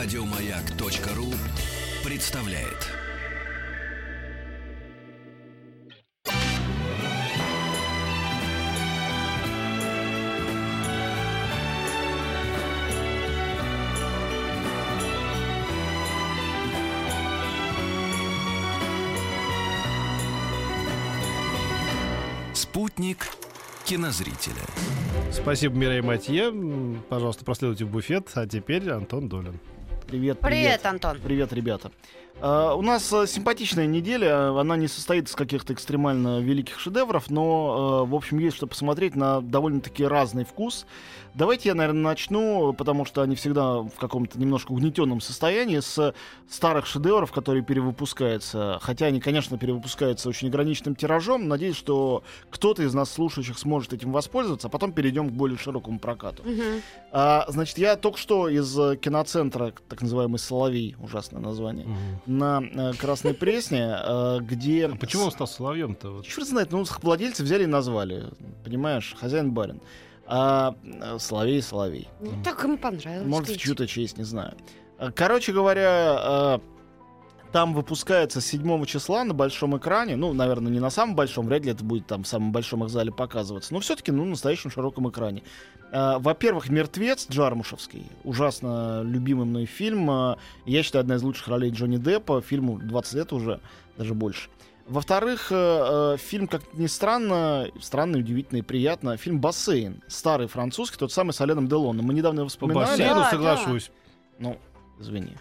Радиомаяк.ру представляет. Спутник кинозрителя. Спасибо, Мирей Матье. Пожалуйста, проследуйте в буфет. А теперь Антон Долин. Привет, Привет, Антон. Привет, ребята. А, у нас а, симпатичная неделя. Она не состоит из каких-то экстремально великих шедевров, но, а, в общем, есть что посмотреть на довольно-таки разный вкус. Давайте я, наверное, начну, потому что они всегда в каком-то немножко угнетенном состоянии, с старых шедевров, которые перевыпускаются. Хотя они, конечно, перевыпускаются очень ограниченным тиражом. Надеюсь, что кто-то из нас, слушающих, сможет этим воспользоваться, а потом перейдем к более широкому прокату. Мгм. А, значит, я только что из э, киноцентра, так называемый Соловей, ужасное название, на э, Красной Пресне, э, где... А почему он стал соловьем-то? Вот? Черт знает, ну, владельцы взяли и назвали, понимаешь, хозяин-барин. А э, Соловей, Соловей. Ну, так ему понравилось. Может, в чью-то честь, не знаю. Короче говоря, э, там выпускается 7 числа на большом экране. Ну, наверное, не на самом большом, вряд ли это будет там в самом большом их зале показываться. Но все-таки, ну, на настоящем широком экране. Э, Во-первых, «Мертвец» Джармушевский. Ужасно любимый мной фильм. Э, Я считаю, одна из лучших ролей Джонни Деппа. Фильму 20 лет уже, даже больше. Во-вторых, э, э, фильм, как ни странно, странно, удивительно и приятно, фильм «Бассейн», старый французский, тот самый с Оленом Делоном. Мы недавно его По вспоминали. бассейну Да, соглашусь. Ну, извини.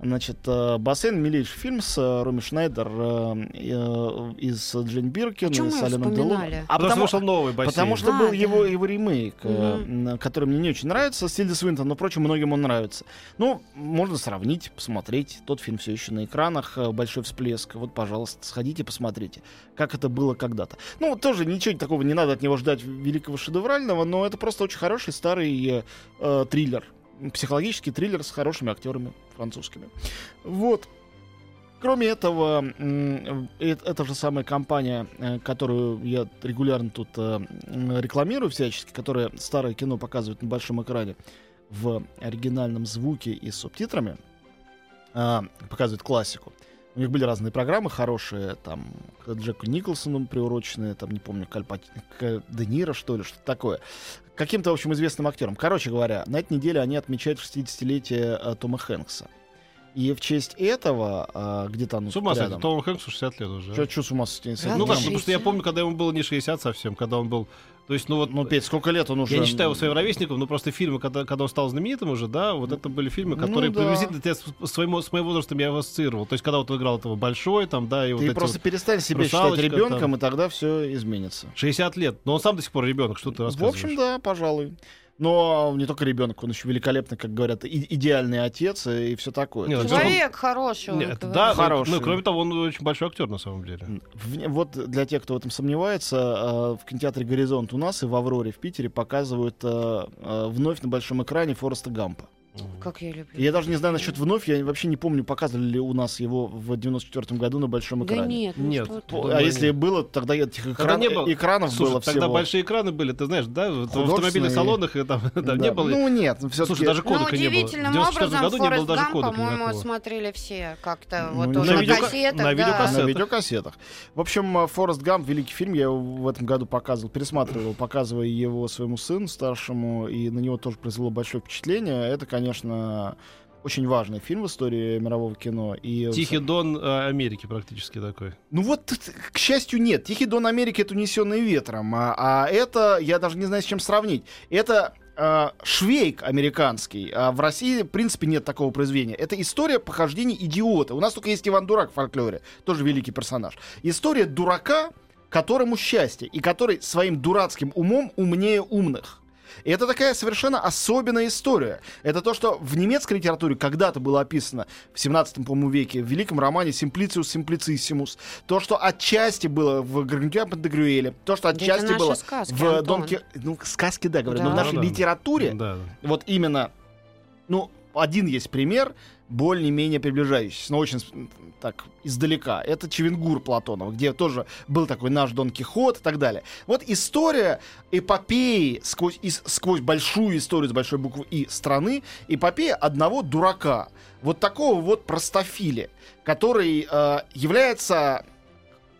Значит, э, «Бассейн» — милейший фильм с э, Роми Шнайдер э, э, из Джейн Биркин, Почему и с вспоминали? Делоном. А потому, потому, что новый бассейн. потому что А, был да. его, его ремейк, м, который мне не очень нравится, с Тильда Свинтон, но, впрочем, многим он нравится. Ну, можно сравнить, посмотреть. Тот фильм все еще на экранах, большой всплеск. Вот, пожалуйста, сходите, посмотрите, как это было когда-то. Ну, тоже ничего такого не надо от него ждать великого шедеврального, но это просто очень хороший старый э, триллер. Психологический триллер с хорошими актерами французскими. Вот. Кроме этого, э- эта же самая компания, э, которую я регулярно тут э, рекламирую всячески, которая старое кино показывает на большом экране в оригинальном звуке и с субтитрами, а, показывает классику. У них были разные программы хорошие, там, к Джеку Николсону приуроченные, там, не помню, к, Аль Пач- к Де Ниро, что ли, что-то такое. Каким-то, в общем, известным актером. Короче говоря, на этой неделе они отмечают 60-летие э, Тома Хэнкса. И в честь этого, а, где-то оно С ума сойти. Тому Хэнксу 60 лет уже. Чё, чё с ума сойти? Ну как, да. ну, потому что я помню, когда ему было не 60 совсем, когда он был... То есть, ну вот... Ну, Петь, сколько лет он уже? я не считаю его своим ровесником, но просто фильмы, когда, когда он стал знаменитым уже, да, вот это были фильмы, Ну которые да. приблизительно тебя с, моим возрастом я его ассоциировал. То есть, когда вот он играл этого большой, там, да, и вот Ты просто вот перестань себя считать ребенком, там. и тогда все изменится. 60 лет. Но он сам до сих пор ребенок, что ты В рассказываешь? общем, да, пожалуй. Но не только ребенок, он еще великолепный, как говорят, и- идеальный отец и, все такое. Ну, есть Человек хороший. он Нет, говорит. да, Хороший. Ну, и кроме того, он очень большой актер на самом деле. в- вот для тех, кто в этом сомневается, э, в кинотеатре «Горизонт» у нас и в «Авроре» в Питере показывают э, э, вновь на большом экране Фореста Гампа. Как я люблю. Я даже не знаю насчет вновь, я вообще не помню, показывали ли у нас его в 94 году на большом Да экране. нет, ну Нет. что Думаю, а если нет. было, тогда этих Тогда экран- не было. экранов Слушай, было тогда всего. большие экраны были, ты знаешь, да, в автомобильных салонах и там, там Да. не было. Ну нет, все Слушай, даже Ну, кодека не было. В удивительным 94 образом году не было даже Гамп, кодека по-моему, никакого. смотрели все как-то Ну, вот на уже на видеока- кассетах. на да. видеокассетах. На видеокассетах. В общем, э, Форест Гамп, великий фильм, я его в этом году показывал, пересматривал, показывая его своему сыну старшему, и на него тоже произвело большое впечатление. Это, конечно, очень важный фильм в истории мирового кино. И Тихий Дон э, Америки практически такой. Ну вот, к счастью, нет. Тихий Дон Америки это унесенный ветром. А, а это, я даже не знаю, с чем сравнить. Это э, швейк американский. А в России, в принципе, нет такого произведения. Это история похождений идиота. У нас только есть Иван Дурак в фольклоре. Тоже великий персонаж. История дурака, которому счастье. И который своим дурацким умом умнее умных. И это такая совершенно особенная история. Это то, что в немецкой литературе когда-то было описано в 17 по-моему, веке, в великом романе «Simplicius Simplicissimus». То, что отчасти было в Гаргантюа Пантагрюэле, то, что Да это отчасти было сказки, в Антон. Дон Ки- Ну, сказки, да, говорю, но в Да. нашей да. литературе Да. вот именно, ну, один есть пример, более-менее приближающийся, но очень так издалека. Это Чевенгур Платонов, где тоже был такой наш Дон Кихот и так далее. Вот история эпопеи сквозь, из- сквозь большую историю с большой буквы И страны, эпопея одного дурака. Вот такого вот простофиля, который э, является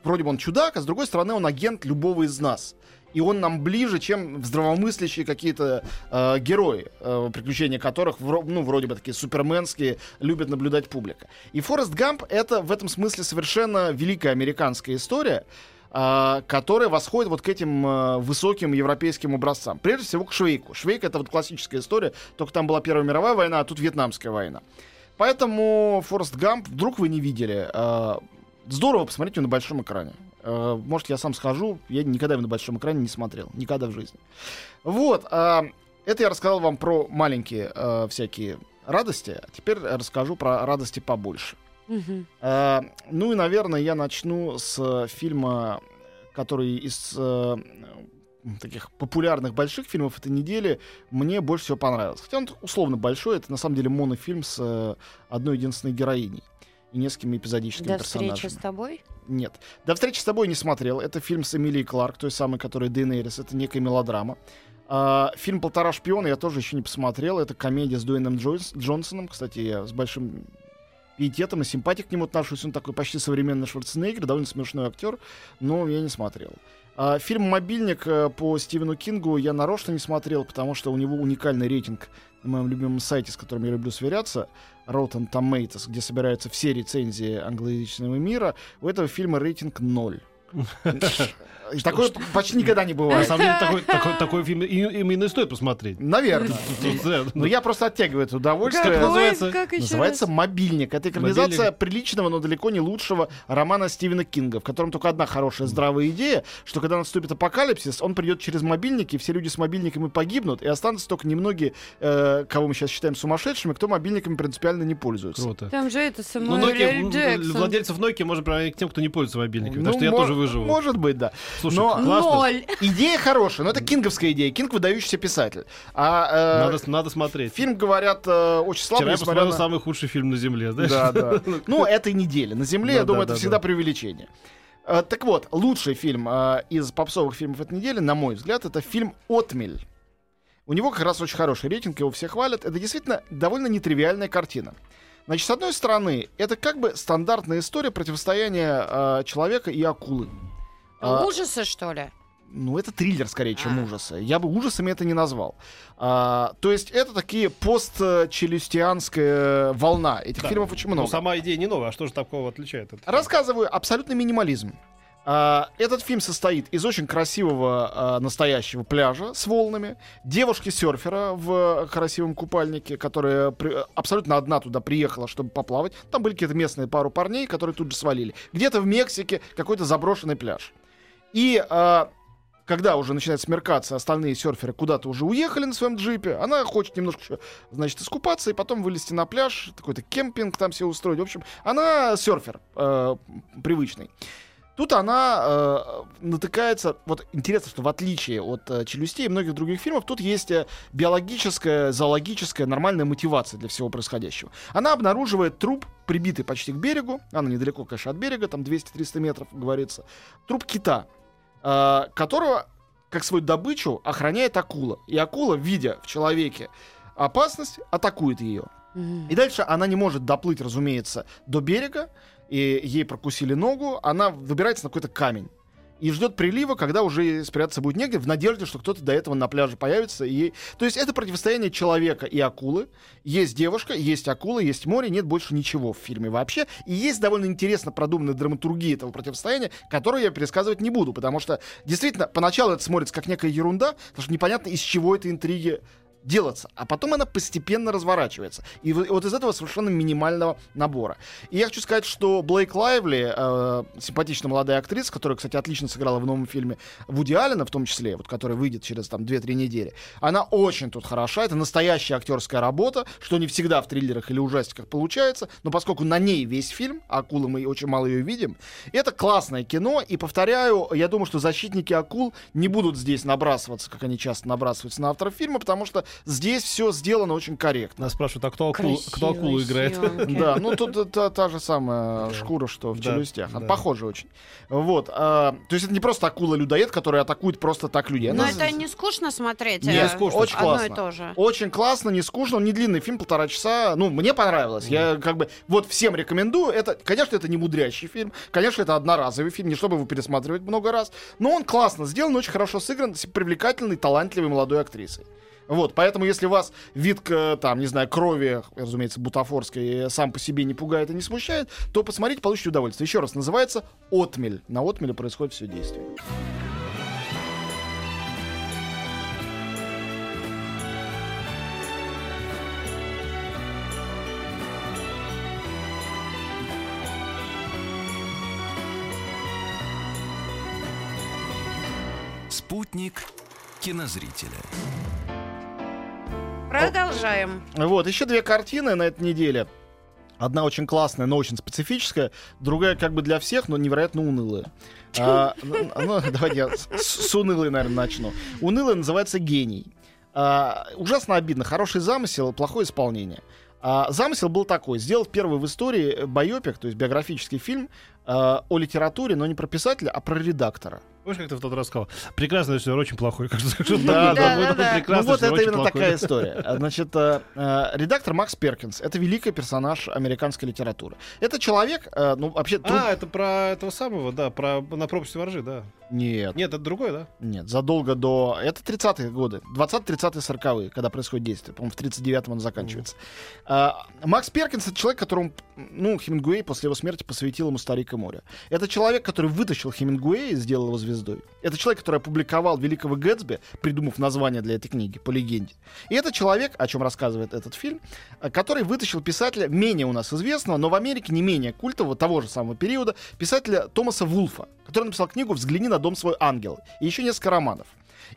вроде бы он чудак, а с другой стороны он агент любого из нас. И он нам ближе, чем здравомыслящие какие-то э, герои, э, приключения которых, вро- ну, вроде бы такие суперменские, любит наблюдать публика. И Форест Гамп — это в этом смысле совершенно великая американская история, э, которая восходит вот к этим э, высоким европейским образцам. Прежде всего к Швейку. Швейк — это вот классическая история, только там была Первая мировая война, а тут Вьетнамская война. Поэтому Форест Гамп, вдруг вы не видели, э, здорово его на большом экране. Э, может, я сам схожу, я никогда его на большом экране не смотрел, никогда в жизни. Вот, э, это я рассказал вам про маленькие э, всякие радости, а теперь расскажу про радости побольше. Э, ну и, наверное, я начну с фильма, который из таких популярных больших фильмов этой недели мне больше всего понравился. Хотя он условно большой, это на самом деле монофильм с одной единственной героиней и несколькими эпизодическими До персонажами. встречи с тобой? Нет. До встречи с тобой не смотрел. Это фильм с Эмилией Кларк, той самой, которая Дейнерис. Это некая мелодрама. А, фильм «Полтора шпиона» я тоже еще не посмотрел. Это комедия с Дуэйном Джойс- Джонсоном. Кстати, я с большим пиететом и симпатией к нему отношусь. Он такой почти современный Шварценеггер, довольно смешной актер, но я не смотрел. А, фильм «Мобильник» э, по Стивену Кингу я нарочно не смотрел, потому что у него уникальный рейтинг на моем любимом сайте, с которым я люблю сверяться, Rotten Tomatoes, где собираются все рецензии англоязычного мира. У этого фильма рейтинг 0. Такое почти никогда не На бывает. самом деле, такой, такой, такой фильм именно и стоит посмотреть. Наверное. Но я просто оттягиваю это удовольствие. Как называется? как Называется раз? «Мобильник». Это экранизация «Мобильник». приличного, но далеко не лучшего романа Стивена Кинга, в котором только одна хорошая здравая идея, что когда наступит апокалипсис, он придет через мобильники, все люди с мобильниками погибнут, и останутся только немногие, э, кого мы сейчас считаем сумасшедшими, кто мобильниками принципиально не пользуется. Круто. Там же это Ну, м, Джексон. владельцев Nokia можно приравнять к тем, кто не пользуется мобильниками. Ну, потому что я тоже выживу. Может быть, да. Слушай, но- классно. Ноль. Идея хорошая, но это кинговская идея. Кинг выдающийся писатель. А э, Надо, надо смотреть. фильм, говорят, э, очень слабый, Вчера я посмотрел на- самый худший фильм на Земле, знаешь? Да, да. Ну, этой недели. На Земле, я думаю, это да, всегда да. преувеличение. Э, Так вот, лучший фильм э, из попсовых фильмов этой недели, на мой взгляд, это фильм «Отмель». У него как раз очень хороший рейтинг, его все хвалят. Это действительно довольно нетривиальная картина. Значит, с одной стороны, это как бы стандартная история противостояния э, человека и акулы. А, Ужасы, что ли? ну, это триллер скорее, чем А. ужасы. Я бы ужасами это не назвал. А, то есть это такие постчелюстианская волна. Этих Да. фильмов очень Ну, много. сама идея не новая, а что же такого отличает? от- Рассказываю абсолютный минимализм. А, этот фильм состоит из очень красивого а, настоящего пляжа с волнами, девушки-серфера в красивом купальнике, которая абсолютно одна туда приехала, чтобы поплавать. Там были какие-то местные пару парней, которые тут же свалили. Где-то в Мексике какой-то заброшенный пляж. И а, когда уже начинает смеркаться, остальные серферы куда-то уже уехали на своем джипе, она хочет немножко значит, искупаться и потом вылезти на пляж, какой-то кемпинг там себе устроить. В общем, она серфер э, привычный. Тут она э, натыкается, вот интересно, что в отличие от э, «Челюстей» и многих других фильмов, тут есть э, биологическая, зоологическая, нормальная мотивация для всего происходящего. Она обнаруживает труп, прибитый почти к берегу, она недалеко, конечно, от берега, там 200-300 метров, говорится, труп кита, э, которого, как свою добычу, охраняет акула. И акула, видя в человеке опасность, атакует ее. И дальше она не может доплыть, разумеется, до берега, и ей прокусили ногу, она выбирается на какой-то камень. И ждет прилива, когда уже спрятаться будет негде, в надежде, что кто-то до этого на пляже появится. И. То есть это противостояние человека и акулы. Есть девушка, есть акула, есть море, нет больше ничего в фильме вообще. И есть довольно интересно продуманная драматургия этого противостояния, которую я пересказывать не буду, потому что действительно поначалу это смотрится как некая ерунда, потому что непонятно, из чего этой интриги делаться, а потом она постепенно разворачивается. И вот из этого совершенно минимального набора. И я хочу сказать, что Блейк Лайвли, э, симпатичная молодая актриса, которая, кстати, отлично сыграла в новом фильме Вуди Аллена, в том числе, вот, который выйдет через там 2-3 недели, она очень тут хороша. Это настоящая актерская работа, что не всегда в триллерах или ужастиках получается, но поскольку на ней весь фильм, а акулы мы очень мало ее видим, это классное кино, и повторяю, я думаю, что защитники акул не будут здесь набрасываться, как они часто набрасываются на авторов фильма, потому что здесь все сделано очень корректно. Нас спрашивают, а кто акулу, кто акулу играет? съемки. Да, ну тут это та же самая Да. шкура, что в Да, челюстях. да. Похоже очень. Вот. а, то есть это не просто акула-людоед, который атакует просто так людей. Но Она это не скучно смотреть. Не э, скучно, очень Одно классно. и то же. Очень классно, не скучно, он не длинный фильм, полтора часа. Ну, мне понравилось. Я как бы вот всем рекомендую. Это, конечно, это не мудрящий фильм. Конечно, это одноразовый фильм, не чтобы его пересматривать много раз. Но он классно сделан, очень хорошо сыгран, с привлекательной, талантливой молодой актрисой. Вот, поэтому если вас вид, к, там, не знаю, крови, разумеется, бутафорской, э, сам по себе не пугает и не смущает, то посмотрите, получите удовольствие. Еще раз, называется «Отмель». На «Отмеле» происходит все действие. Спутник кинозрителя. Продолжаем. Вот, еще две картины на этой неделе. Одна очень классная, но очень специфическая. Другая как бы для всех, но невероятно унылая. А, ну, ну, давайте я с, с унылой, наверное, начну. Унылая называется «Гений». А, ужасно обидно. Хороший замысел, плохое исполнение. А, замысел был такой. Сделать первый в истории байопик, то есть биографический фильм о литературе, но не про писателя, а про редактора. Помнишь, как ты в тот раз сказал? Прекрасный режиссер, очень плохой. Да, да, да. ну вот это именно такая история. А, Значит, э, э, редактор Макс Перкинс — это великий персонаж американской литературы. Это человек, э, ну вообще... А, это про этого самого, да, про на пропасти воржи, да. Нет, Нет, это другой, да? нет, задолго до... Это 30-е годы, 20-30-е, 40-е, когда происходит действие. По-моему, в 39-м он заканчивается. Макс Перкинс — это человек, которому, ну, Хемингуэй после его смерти посвятил ему «Старик и море». Это человек, который вытащил Хемингуэя и сделал его звездой. Это человек, который опубликовал «Великого Гэтсби», придумав название для этой книги, по легенде. И это человек, о чем рассказывает этот фильм, э, который вытащил писателя, менее у нас известного, но в Америке не менее культового, того же самого периода, писателя Томаса Вулфа, который написал книгу «Взгляни на дом свой ангел» и еще несколько романов.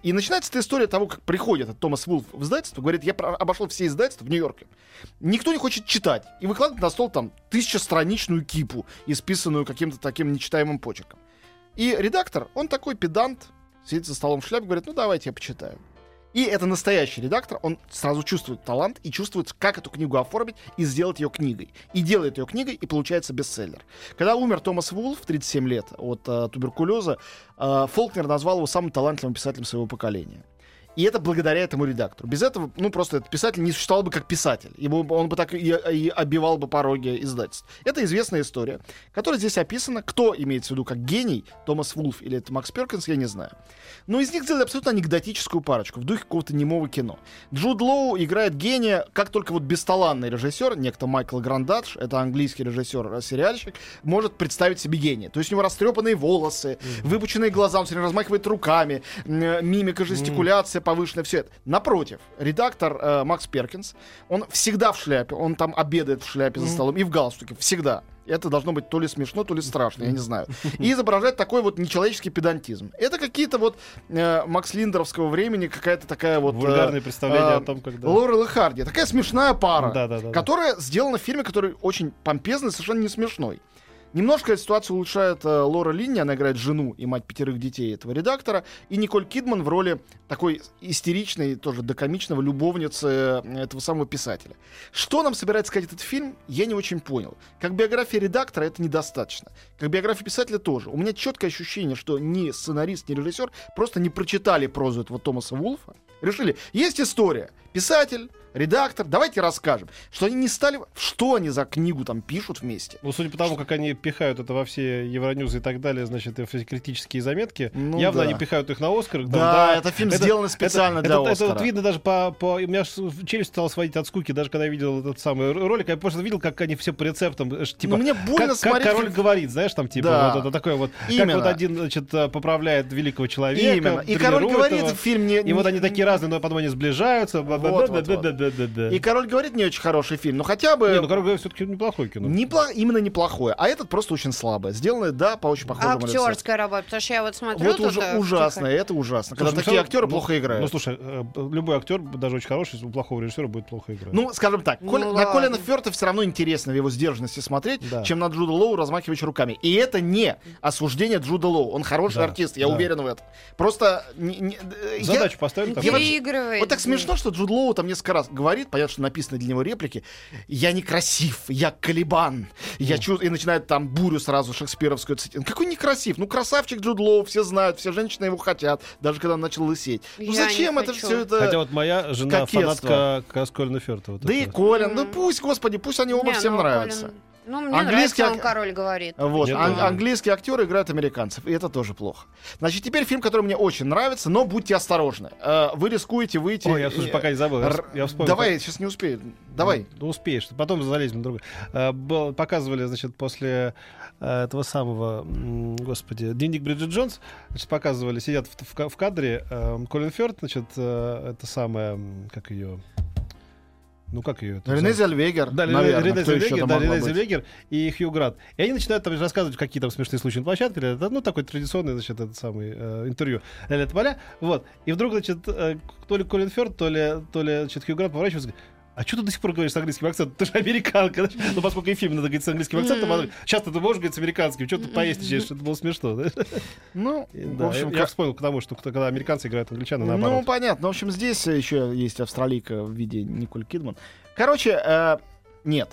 И начинается эта история того, как приходит этот Томас Вулф в издательство, говорит, я обошел все издательства в Нью-Йорке. Никто не хочет читать. И выкладывает на стол там тысячестраничную кипу, исписанную каким-то таким нечитаемым почерком. И редактор, он такой педант, сидит за столом в шляпе, говорит, ну давайте я почитаю. И это настоящий редактор, он сразу чувствует талант и чувствует, как эту книгу оформить и сделать ее книгой. И делает ее книгой, и получается бестселлер. Когда умер Томас Вулф в 37 лет от э, туберкулеза, э, Фолкнер назвал его самым талантливым писателем своего поколения. И это благодаря этому редактору. Без этого, ну, просто этот писатель не существовал бы как писатель. Ему, он бы так и, и обивал бы пороги издательств. Это известная история, которая здесь описана. Кто имеется в виду как гений, Томас Вулф или это Макс Перкинс, я не знаю. Но из них сделали абсолютно анекдотическую парочку в духе какого-то немого кино. Джуд Лоу играет гения, как только вот бесталанный режиссер, некто Майкл Грандадж, это английский режиссер-сериальщик, может представить себе гения. То есть у него растрепанные волосы, выпученные глаза, он все время размахивает руками, м, мимика, жестикуляция повышенная, все это. Напротив, редактор э, Макс Перкинс, он всегда в шляпе, он там обедает в шляпе за столом и в галстуке, всегда. Это должно быть то ли смешно, то ли страшно, я не знаю. И изображает такой вот нечеловеческий педантизм. Это какие-то вот э, Макс Линдеровского времени, какая-то такая вот... э, Вульгарные представления э, о том, когда... Лорел и Харди. Такая смешная пара, которая сделана в фильме, который очень помпезный, совершенно не смешной. Немножко ситуацию улучшает э, Лора Линни, она играет жену и мать пятерых детей этого редактора, и Николь Кидман в роли такой истеричной, тоже докомичного любовницы э, этого самого писателя. Что нам собирается сказать этот фильм, я не очень понял. Как биография редактора это недостаточно. Как биография писателя тоже. У меня четкое ощущение, что ни сценарист, ни режиссер просто не прочитали прозу этого Томаса Вулфа. Решили, есть история, писатель, редактор, давайте расскажем, что они не стали, что они за книгу там пишут вместе. Ну, судя по тому, как они пихают это во все Евроньюзы и так далее, значит, все критические заметки, Ну явно да. они пихают их на Оскар. там, Да, это фильм сделан специально это, для это, Оскара. Это вот видно даже по, по... У меня челюсть стала сводить от скуки, даже когда я видел этот самый ролик, я просто видел, как они все по рецептам, э, типа, Ну, мне больно как, как смотреть король фильм. говорит, знаешь, там, типа, Да. вот это такое вот, как Именно. вот один, значит, э, поправляет великого человека, Именно. И король говорит, его. фильм не... И вот они такие разные, но потом они сближаются. Вот, вот, вот. Да-да-да. И «Король говорит» не очень хороший фильм, но хотя бы... Не, ну, короче говоря, все-таки неплохое кино. непло- именно неплохое. А этот просто очень слабое. Сделанное, да, по очень похожему рецепту. Актерская работа, потому что я вот смотрю Вот уже ужасно, тихо. это ужасно. Слушай, Когда ну, такие актеры ну, плохо играют. Ну, слушай, э, любой актер, даже очень хороший, у плохого режиссера будет плохо играть. Ну, скажем так, Ну Коль- на. Колина Фёрта все равно интересно в его сдержанности смотреть, Да. чем на Джуда Лоу размахивающий руками. И это не осуждение Джуда Лоу. Он хороший Да, артист, я да. уверен в этом. Просто... не- не- э, я- Задачу поставили я Переигрывает. Вот так смешно, что Джуд Лоу там несколько раз говорит, понятно, что написаны для него реплики. Я некрасив, я Калибан. Я чувствую, и начинает там бурю сразу шекспировскую цитировать. Какой некрасив? Ну, красавчик Джуд Лоу, все знают, все женщины его хотят, даже когда он начал лысеть. Ну, Я зачем это хочу. все это? Хотя вот моя жена кокетство. фанатка как раз Колина Да и. Колин, ну пусть, господи, пусть они оба Не, всем ну, нравятся. Колин- Ну, мне Английский нравится, он король говорит. Вот, ан- английские актеры играют американцев, и это тоже плохо. Значит, теперь фильм, который мне очень нравится, но будьте осторожны. Э, Вы рискуете выйти... Ой, я, слушай, пока не забыл. Р- я вспомнил. Давай, я сейчас не успею. Давай. Ну, успеешь. Потом залезем на. Э, показывали, значит, после э, этого самого, господи, дневник Бриджит Джонс, значит, показывали, сидят в, в в кадре Колин Фёрд, значит, это самое, как ее, ну, как ее? Рене Зельвегер, Да, наверное, Рене Зельвегер, да, Рене? Зельвегер и Хью Грант. И они начинают там рассказывать, какие там смешные случаи на площадке. Это, ну, такой традиционный, значит, этот самый э, интервью. Ля-ля Тополя. Вот. И вдруг, значит, э, то ли Колин Фёрд, то ли, то ли значит, Хью Грант поворачивается и говорит, а что ты до сих пор говоришь с английским акцентом? Ты же американка. да?» Ну, поскольку и фильм надо говорить с английским акцентом, говорит, часто ты можешь говорить с американским, что ты поясничаешь, это было смешно. да? Ну, И, в да, общем, я, я вспомнил к тому, что когда американцы играют англичан, и Ну, наоборот. понятно. В общем, здесь еще есть австралийка в виде Николь Кидман. Короче, э, нет.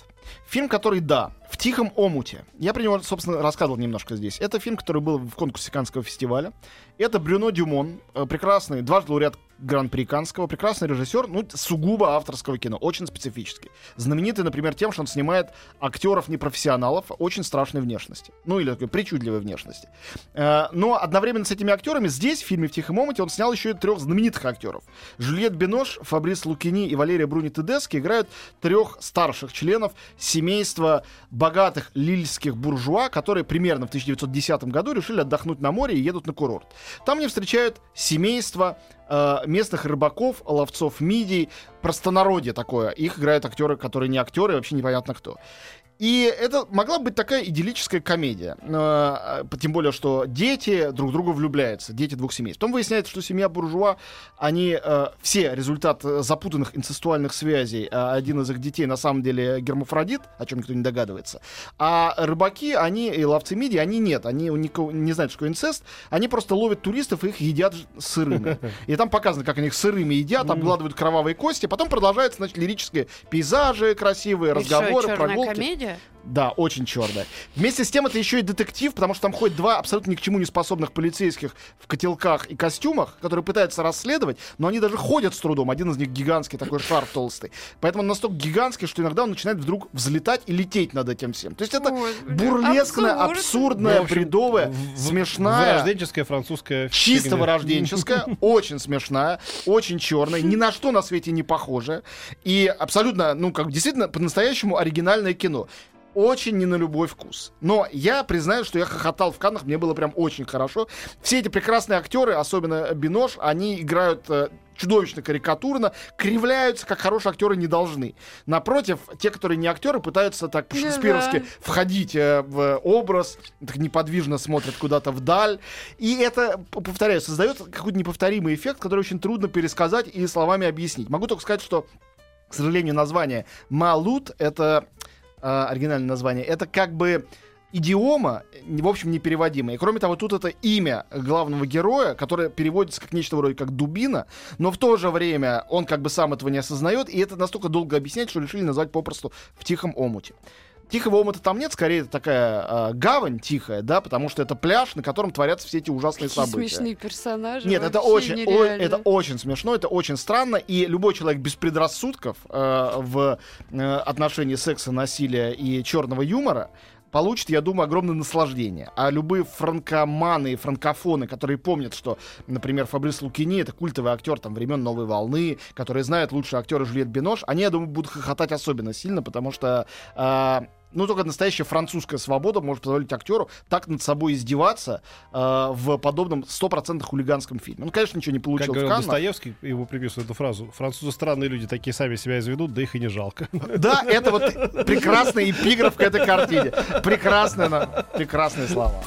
Фильм, который, да, в тихом омуте. Я про него, собственно, рассказывал немножко здесь. Это фильм, который был в конкурсе Канского фестиваля. Это Брюно Дюмон, э, прекрасный, дважды лауреат Гран-при Канского, прекрасный режиссер, ну, сугубо авторского кино, очень специфический. Знаменитый, например, тем, что он снимает актеров-непрофессионалов очень страшной внешности. Ну, или такой причудливой внешности. Э, Но одновременно с этими актерами здесь, в фильме «В тихом омуте», он снял еще и трех знаменитых актеров. Жюльет Бинош, Фабрис Лукини и Валерия Бруни Тедески играют трех старших членов семейства богатых лильских буржуа, которые примерно в 1910 году решили отдохнуть на море и едут на курорт. Там они встречают семейство э, местных рыбаков, ловцов мидий, простонародье такое. Их играют актеры, которые не актеры, вообще непонятно кто. И это могла быть такая идиллическая комедия. Э, э, Тем более, что дети друг в друга влюбляются, дети двух семей. Потом выясняется, что семья буржуа, они э, все результат запутанных инцестуальных связей. А Один из их детей на самом деле гермафродит, о чем никто не догадывается. А рыбаки, они и ловцы мидий, они нет. Они у никого не знают, что такое инцест. Они просто ловят туристов и их едят сырыми. И там показано, как они их сырыми едят, обгладывают кровавые кости. Потом продолжаются, значит, лирические пейзажи красивые, разговоры, прогулки. комедия? Yeah. Да, очень черная. Вместе с тем это еще и детектив, потому что там ходят два абсолютно ни к чему не способных полицейских в котелках и костюмах, которые пытаются расследовать, но они даже ходят с трудом. Один из них гигантский, такой шар толстый. Поэтому он настолько гигантский, что иногда он начинает вдруг взлетать и лететь над этим всем. То есть это Господи, бурлескная, абсурд. абсурдная, Ну, общем, бредовая, в- смешная. Вырожденческая французская Чисто вырожденческая, очень смешная, очень черная, ни на что на свете не похожая. И абсолютно, ну, как действительно, по-настоящему оригинальное кино. Очень не на любой вкус. Но я признаю, что я хохотал в Каннах, мне было прям очень хорошо. Все эти прекрасные актеры, особенно Бинош, они играют э, чудовищно карикатурно, кривляются, как хорошие актеры не должны. Напротив, те, которые не актеры, пытаются так по-шекспировски да. входить э, в образ, так неподвижно смотрят куда-то вдаль. И это, повторяю, создает какой-то неповторимый эффект, который очень трудно пересказать и словами объяснить. Могу только сказать, что, к сожалению, название «Малут» — это э, оригинальное название, это как бы идиома, в общем, непереводимая. И кроме того, тут это имя главного героя, которое переводится как нечто вроде как дубина, но в то же время он как бы сам этого не осознает, и это настолько долго объяснять, что решили назвать попросту в тихом омуте. Тихого омута там нет, скорее это такая э, гавань тихая, да, потому что это пляж, на котором творятся все эти ужасные Какие события. смешные персонажи. Нет, это очень, о- это очень смешно, это очень странно, и любой человек без предрассудков э, в э, отношении секса, насилия и черного юмора получит, я думаю, огромное наслаждение. А любые франкоманы и франкофоны, которые помнят, что, например, Фабрис Лукини — это культовый актер там, времен Новой Волны, которые знают лучшие актеры Жюльет Бинош, они, я думаю, будут хохотать особенно сильно, потому что э, ну, только настоящая французская свобода может позволить актеру так над собой издеваться э, в подобном стопроцентно хулиганском фильме. Он, конечно, ничего не Как получил в говорил Каннах. Достоевский, ему приписывают эту фразу. Французы странные люди, такие сами себя изведут, да их и не жалко. Да, это вот прекрасный эпиграф к этой картине. Прекрасные, на- прекрасные слова.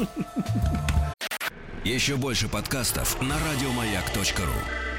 Еще больше подкастов на радиомаяк.ру.